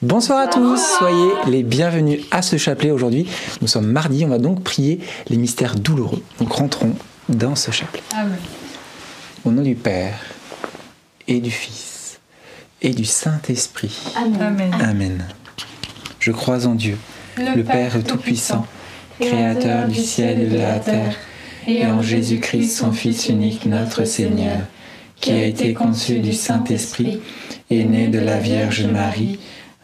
Bonsoir à tous, soyez les bienvenus à ce chapelet aujourd'hui. Nous sommes mardi, on va donc prier les mystères douloureux. Donc rentrons dans ce chapelet. Amen. Au nom du Père et du Fils et du Saint-Esprit. Amen. Amen. Je crois en Dieu, le Père Tout-Puissant, Créateur du ciel et de la terre, et en Jésus-Christ, son Fils unique, notre Seigneur, qui a été conçu du Saint-Esprit, est né de la Vierge Marie,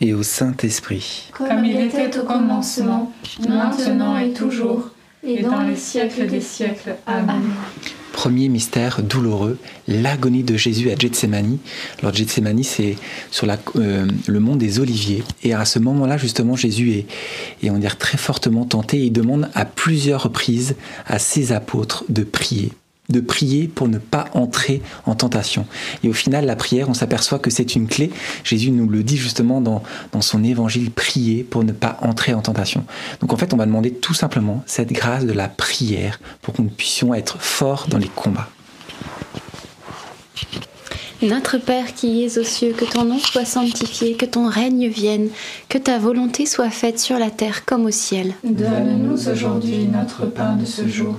et au Saint-Esprit. Comme il était au commencement, maintenant et toujours, et dans les siècles des siècles. Amen. Premier mystère douloureux, l'agonie de Jésus à Gethsemane. Alors Gethsemane, c'est sur la- euh, le mont des Oliviers. Et à ce moment-là, justement, Jésus est, est, on dire, très fortement tenté. Et il demande à plusieurs reprises à ses apôtres de prier de prier pour ne pas entrer en tentation. Et au final, la prière, on s'aperçoit que c'est une clé. Jésus nous le dit justement dans, dans son évangile, prier pour ne pas entrer en tentation. Donc en fait, on va demander tout simplement cette grâce de la prière pour que nous puissions être forts dans les combats. Notre Père qui es aux cieux, que ton nom soit sanctifié, que ton règne vienne, que ta volonté soit faite sur la terre comme au ciel. Donne-nous aujourd'hui notre pain de ce jour.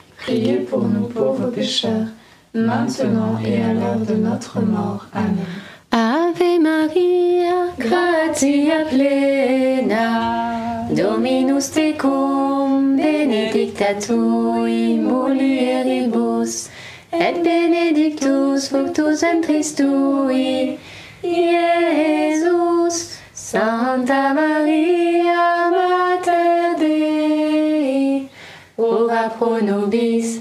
priez pour nous pauvres pécheurs, maintenant et à l'heure de notre mort. Amen. Ave Maria, gratia plena, Dominus tecum, benedicta tui mulieribus, et benedictus fructus ventris tui, Iesus. Santa Maria, Mater ora pro nobis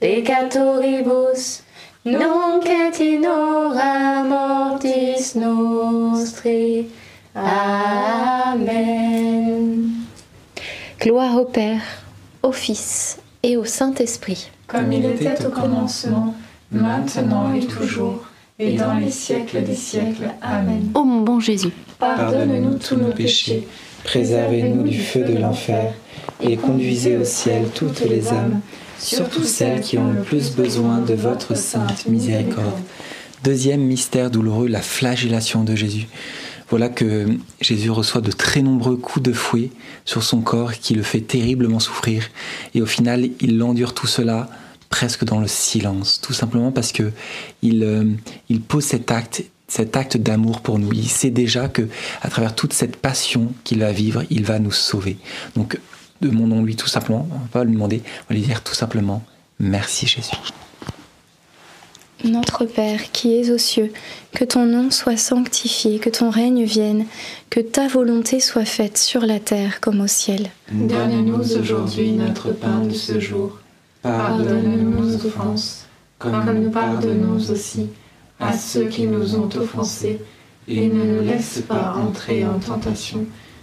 peccatoribus, nunc et in hora mortis nostri. Amen. Gloire au Père, au Fils et au Saint-Esprit. Comme il était au commencement, maintenant et toujours, et dans les siècles des siècles. Amen. Ô mon bon Jésus, Pardonne-nous tous nos péchés, préservez-nous du feu de l'enfer, et conduisez au ciel toutes les âmes, surtout celles qui ont le plus besoin de votre sainte miséricorde. Deuxième mystère douloureux, la flagellation de Jésus. Voilà que Jésus reçoit de très nombreux coups de fouet sur son corps qui le fait terriblement souffrir. Et au final, il endure tout cela presque dans le silence, tout simplement parce que euh, il pose cet acte, cet acte d'amour pour nous. Il sait déjà que à travers toute cette passion qu'il va vivre, il va nous sauver. Donc demandons-lui tout simplement, on va pas lui demander, on va lui dire tout simplement merci Jésus. Notre Père qui es aux cieux, que ton nom soit sanctifié, que ton règne vienne, que ta volonté soit faite sur la terre comme au ciel. Donne-nous aujourd'hui notre pain de ce jour. Pardonne-nous nos offenses, comme nous pardonnons aussi à ceux qui nous ont offensés, et ne nous laisse pas entrer en tentation,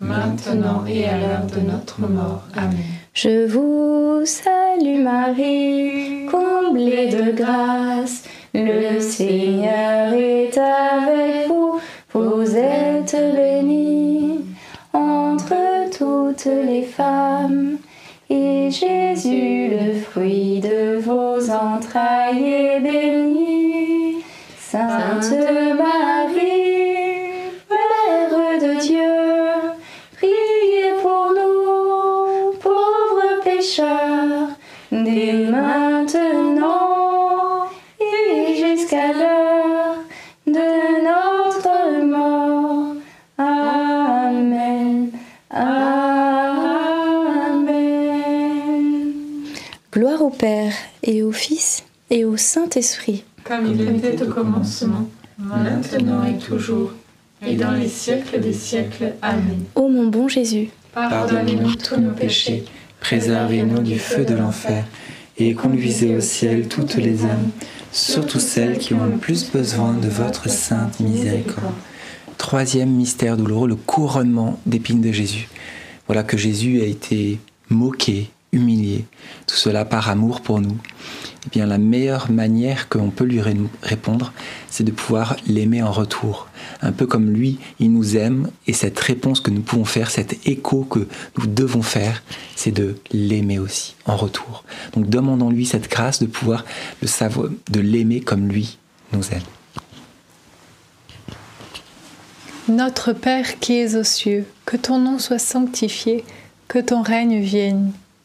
maintenant et à l'heure de notre mort. Amen. Je vous salue Marie, comblée de grâce, le Seigneur est avec vous. Vous êtes bénie entre toutes les femmes, et Jésus, le fruit de vos entrailles, est béni. Sainte Gloire au Père et au Fils et au Saint-Esprit. Comme il était au commencement, maintenant et toujours, et dans les siècles des siècles. Amen. Ô mon bon Jésus, Pardonnez-nous tous nos péchés, Préservez-nous du feu de l'enfer et conduisez au ciel toutes les âmes, surtout celles qui ont le plus besoin de votre sainte miséricorde. Troisième mystère douloureux, le couronnement d'épines de Jésus. Voilà que Jésus a été moqué, humilié, tout cela par amour pour nous. Eh bien, la meilleure manière qu'on peut lui ré- répondre, c'est de pouvoir l'aimer en retour. Un peu comme lui, il nous aime, et cette réponse que nous pouvons faire, cet écho que nous devons faire, c'est de l'aimer aussi en retour. Donc, demandons-lui cette grâce de pouvoir le savoir, de l'aimer comme lui nous aime. Notre Père qui es aux cieux, que ton nom soit sanctifié, que ton règne vienne,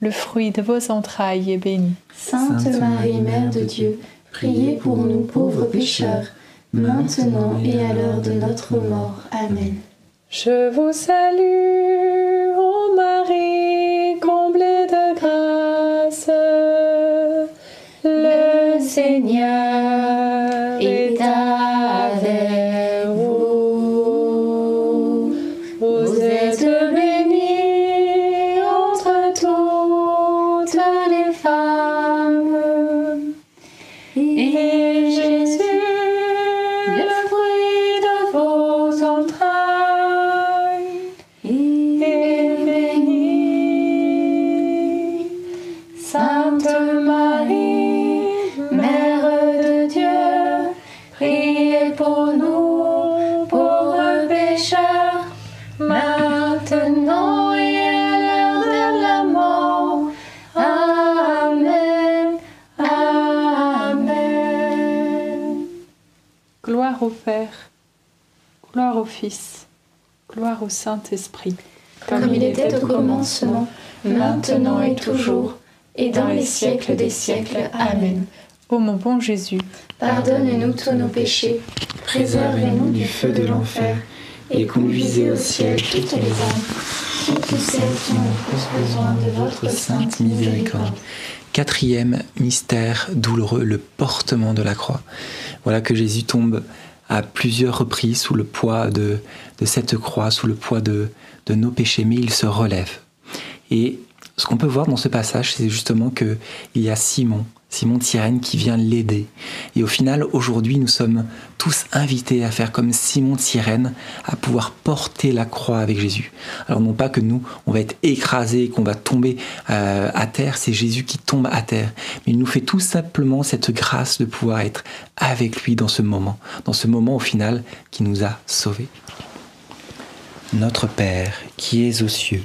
le fruit de vos entrailles, est béni. Sainte Marie, Mère de Dieu, priez pour nous pauvres pécheurs, maintenant et à l'heure de notre mort. Amen. Je vous salue, ô Marie, comblée de grâce. Le Seigneur Sainte Marie, Mère de Dieu, priez pour nous, pauvres pécheurs, maintenant et à l'heure de la mort. Amen. Amen. Gloire au Père, gloire au Fils, gloire au Saint-Esprit. Comme il était au commencement, maintenant et toujours, et dans les siècles des siècles. Amen. Ô mon bon Jésus, Pardonne-nous tous nos péchés, préservez-nous du feu de l'enfer, et conduisez au ciel toutes les âmes, surtout celles qui ont le plus besoin de votre sainte miséricorde. Quatrième mystère douloureux, le portement de la croix. Voilà que Jésus tombe à plusieurs reprises sous le poids de, de cette croix, sous le poids de, de nos péchés, mais il se relève. Et ce qu'on peut voir dans ce passage, c'est justement qu'il y a Simon, Simon de Cyrène qui vient l'aider. Et au final, aujourd'hui, nous sommes tous invités à faire comme Simon de Cyrène, à pouvoir porter la croix avec Jésus. Alors non pas que nous, on va être écrasés, qu'on va tomber euh, à terre, c'est Jésus qui tombe à terre. Mais il nous fait tout simplement cette grâce de pouvoir être avec lui dans ce moment, dans ce moment au final qui nous a sauvés. Notre Père qui es aux cieux,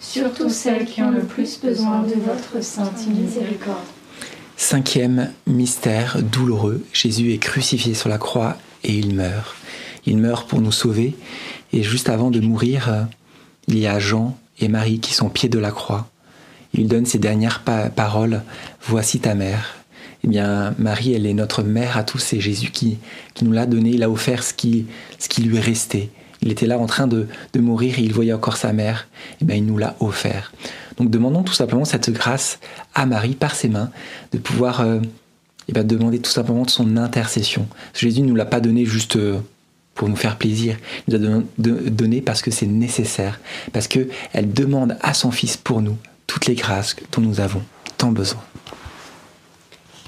surtout celles qui ont le plus besoin de votre sainte miséricorde. Cinquième mystère douloureux, Jésus est crucifié sur la croix et il meurt. Il meurt pour nous sauver et juste avant de mourir, il y a Jean et Marie qui sont au pied de la croix. Il donne ces dernières pa- paroles, Voici ta mère. Eh bien, Marie, elle est notre mère à tous, c'est Jésus qui, qui nous l'a donné, il a offert ce qui, ce qui lui restait. Il était là en train de, mourir et il voyait encore sa mère, eh bien, il nous l'a offert. Donc demandons tout simplement cette grâce à Marie par ses mains, de pouvoir euh, eh demander tout simplement de son intercession. Jésus ne nous l'a pas donné juste euh, pour nous faire plaisir, il nous a donné parce que c'est nécessaire, parce qu'elle demande à son Fils pour nous toutes les grâces dont nous avons tant besoin.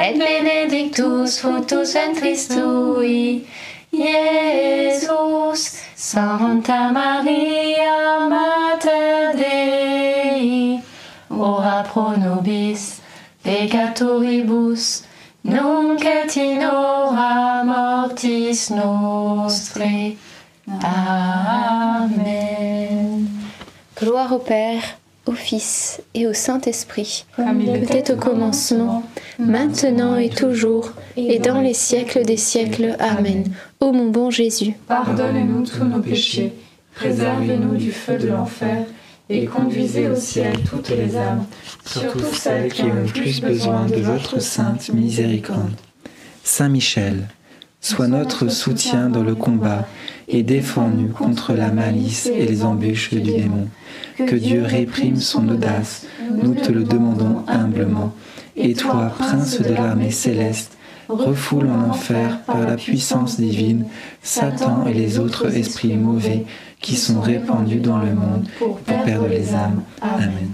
et benedictus fructus ventris tui, Iesus. Santa Maria, Mater Dei, ora pro nobis peccatoribus, nunc et in hora mortis nostre. Amen. Gloire au Père, au Fils et au Saint-Esprit, Comme il était au commencement, maintenant et toujours, et dans les siècles des siècles. Amen. Ô mon bon Jésus, Pardonnez-nous tous nos péchés, préservez-nous du feu de l'enfer, et conduisez au ciel toutes les âmes, surtout celles qui ont le plus besoin de votre sainte miséricorde. Saint Michel, sois notre soutien dans le combat et défends-nous contre la malice et les embûches du démon. Que Dieu réprime son audace, nous te le demandons humblement. Et toi, prince de l'armée céleste, refoule en enfer par la puissance divine Satan et les autres esprits mauvais qui sont répandus dans le monde pour perdre les âmes. Amen.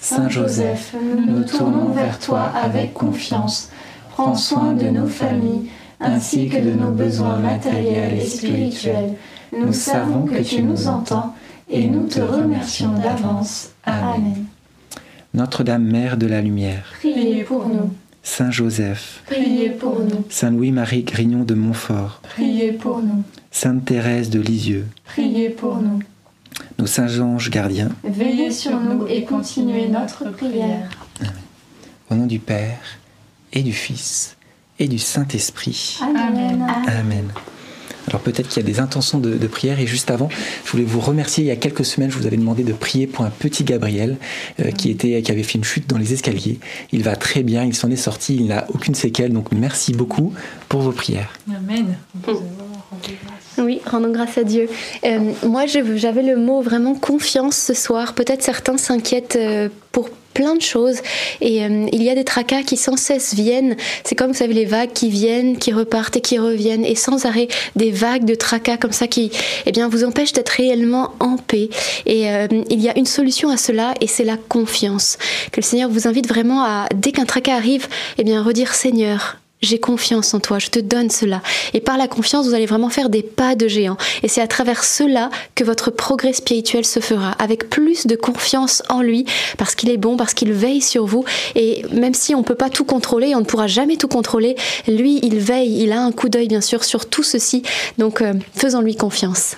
Saint Joseph, nous nous tournons vers toi avec confiance. Prends soin de nos familles ainsi que de nos besoins matériels et spirituels. Nous savons que tu nous entends et nous te remercions d'avance. Amen. Notre-Dame, Mère de la Lumière, Priez pour nous. Saint Joseph, Priez pour nous. Saint Louis-Marie Grignon de Montfort, Priez pour nous. Sainte Thérèse de Lisieux, Priez pour nous. nos saints anges gardiens, Veillez sur nous et continuez notre prière. au nom du Père et du Fils et du Saint-Esprit. Amen. Amen. Alors peut-être qu'il y a des intentions de, de prière et juste avant, je voulais vous remercier. Il y a quelques semaines, je vous avais demandé de prier pour un petit Gabriel euh, qui était, qui avait fait une chute dans les escaliers. Il va très bien, il s'en est sorti, il n'a aucune séquelle. Donc merci beaucoup pour vos prières. Amen. Oui, rendons grâce à Dieu. Euh, moi, je- j'avais le mot vraiment confiance ce soir. Peut-être certains s'inquiètent euh, pour plein de choses et euh, il y a des tracas qui sans cesse viennent. C'est comme vous savez les vagues qui viennent, qui repartent et qui reviennent et sans arrêt des vagues de tracas comme ça qui eh bien vous empêchent d'être réellement en paix. Et euh, il y a une solution à cela et c'est la confiance. Que le Seigneur vous invite vraiment à dès qu'un tracas arrive, eh bien redire Seigneur, j'ai confiance en toi, je te donne cela. Et par la confiance, vous allez vraiment faire des pas de géant. Et c'est à travers cela que votre progrès spirituel se fera, avec plus de confiance en lui, parce qu'il est bon, parce qu'il veille sur vous. Et même si on ne peut pas tout contrôler, on ne pourra jamais tout contrôler, lui, il veille, il a un coup d'œil, bien sûr, sur tout ceci. Donc, euh, faisons-lui confiance.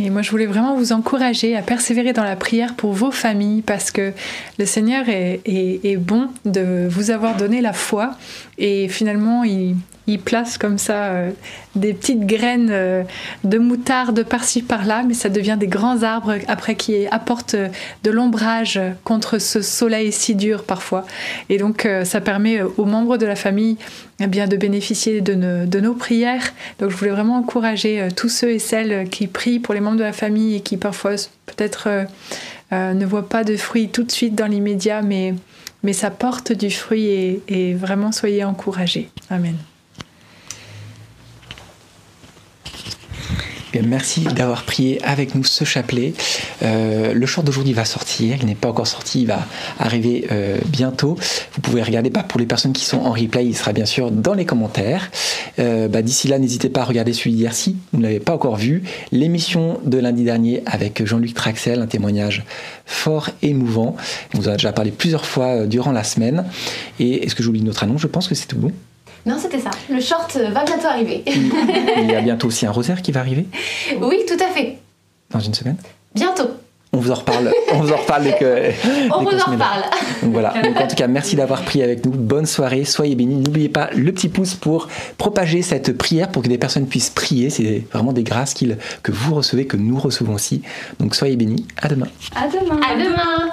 Et moi, je voulais vraiment vous encourager à persévérer dans la prière pour vos familles parce que le Seigneur est, bon de vous avoir donné la foi. Et finalement, il, il place comme ça euh, des petites graines euh, de moutarde par-ci par-là, mais ça devient des grands arbres après qui apportent euh, de l'ombrage contre ce soleil si dur parfois. Et donc, ça permet aux membres de la famille eh bien, de bénéficier de nos, prières. Donc je voulais vraiment encourager tous ceux et celles qui prient pour les membres de la famille et qui parfois peut-être ne voient pas de fruits tout de suite dans l'immédiat, mais, mais ça porte du fruit et vraiment soyez encouragés. Amen. Merci d'avoir prié avec nous ce chapelet. Euh, le chant d'aujourd'hui va sortir, il n'est pas encore sorti, il va arriver euh, bientôt. Vous pouvez regarder, bah, pour les personnes qui sont en replay, il sera bien sûr dans les commentaires. Euh, bah, D'ici là, n'hésitez pas à regarder celui d'hier si vous ne l'avez pas encore vu. L'émission de lundi dernier avec Jean-Luc Traxel, un témoignage fort émouvant. On vous en a déjà parlé plusieurs fois durant la semaine. Et est-ce que j'oublie notre annonce? Je pense que c'est tout bon. Non, c'était ça. Le short va bientôt arriver. Il y a bientôt aussi un rosaire qui va arriver oui, tout à fait. dans une semaine. Bientôt. On vous en reparle. On vous en reparle dès que. On dès vous en reparle. Donc voilà. Donc en tout cas, merci d'avoir prié avec nous. Bonne soirée. Soyez bénis. N'oubliez pas le petit pouce pour propager cette prière pour que des personnes puissent prier. C'est vraiment des grâces que vous recevez, que nous recevons aussi. Donc soyez bénis. À demain. À demain. À demain.